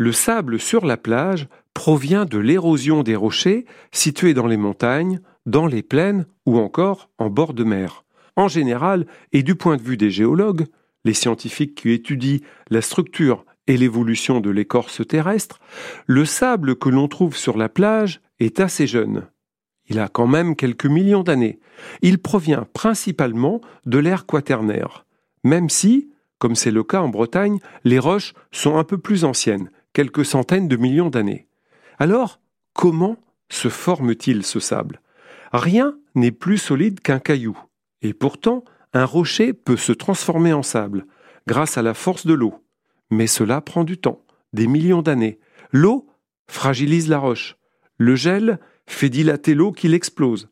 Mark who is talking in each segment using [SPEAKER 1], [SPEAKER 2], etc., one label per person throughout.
[SPEAKER 1] Le sable sur la plage provient de l'érosion des rochers situés dans les montagnes, dans les plaines ou encore en bord de mer. En général, et du point de vue des géologues, les scientifiques qui étudient la structure et l'évolution de l'écorce terrestre, le sable que l'on trouve sur la plage est assez jeune. Il a quand même quelques millions d'années. Il provient principalement de l'ère quaternaire, même si, comme c'est le cas en Bretagne, les roches sont un peu plus anciennes, quelques centaines de millions d'années. Alors, comment se forme-t-il ce sable? Rien n'est plus solide qu'un caillou, et pourtant un rocher peut se transformer en sable, grâce à la force de l'eau. Mais cela prend du temps, des millions d'années. L'eau fragilise la roche. Le gel fait dilater l'eau qui l'explose.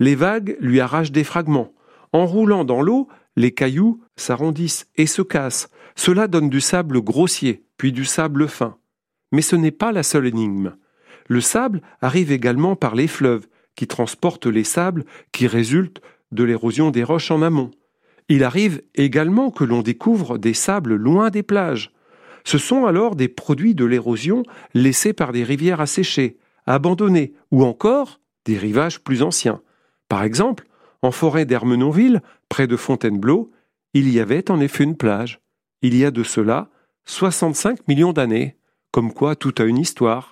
[SPEAKER 1] Les vagues lui arrachent des fragments. En roulant dans l'eau, les cailloux s'arrondissent et se cassent. Cela donne du sable grossier, puis du sable fin. Mais ce n'est pas la seule énigme. Le sable arrive également par les fleuves, qui transportent les sables qui résultent de l'érosion des roches en amont. Il arrive également que l'on découvre des sables loin des plages. Ce sont alors des produits de l'érosion laissés par des rivières asséchées, abandonnées, ou encore des rivages plus anciens. Par exemple, en forêt d'Hermenonville, près de Fontainebleau, il y avait en effet une plage. Il y a de cela 65 millions d'années. Comme quoi tout a une histoire.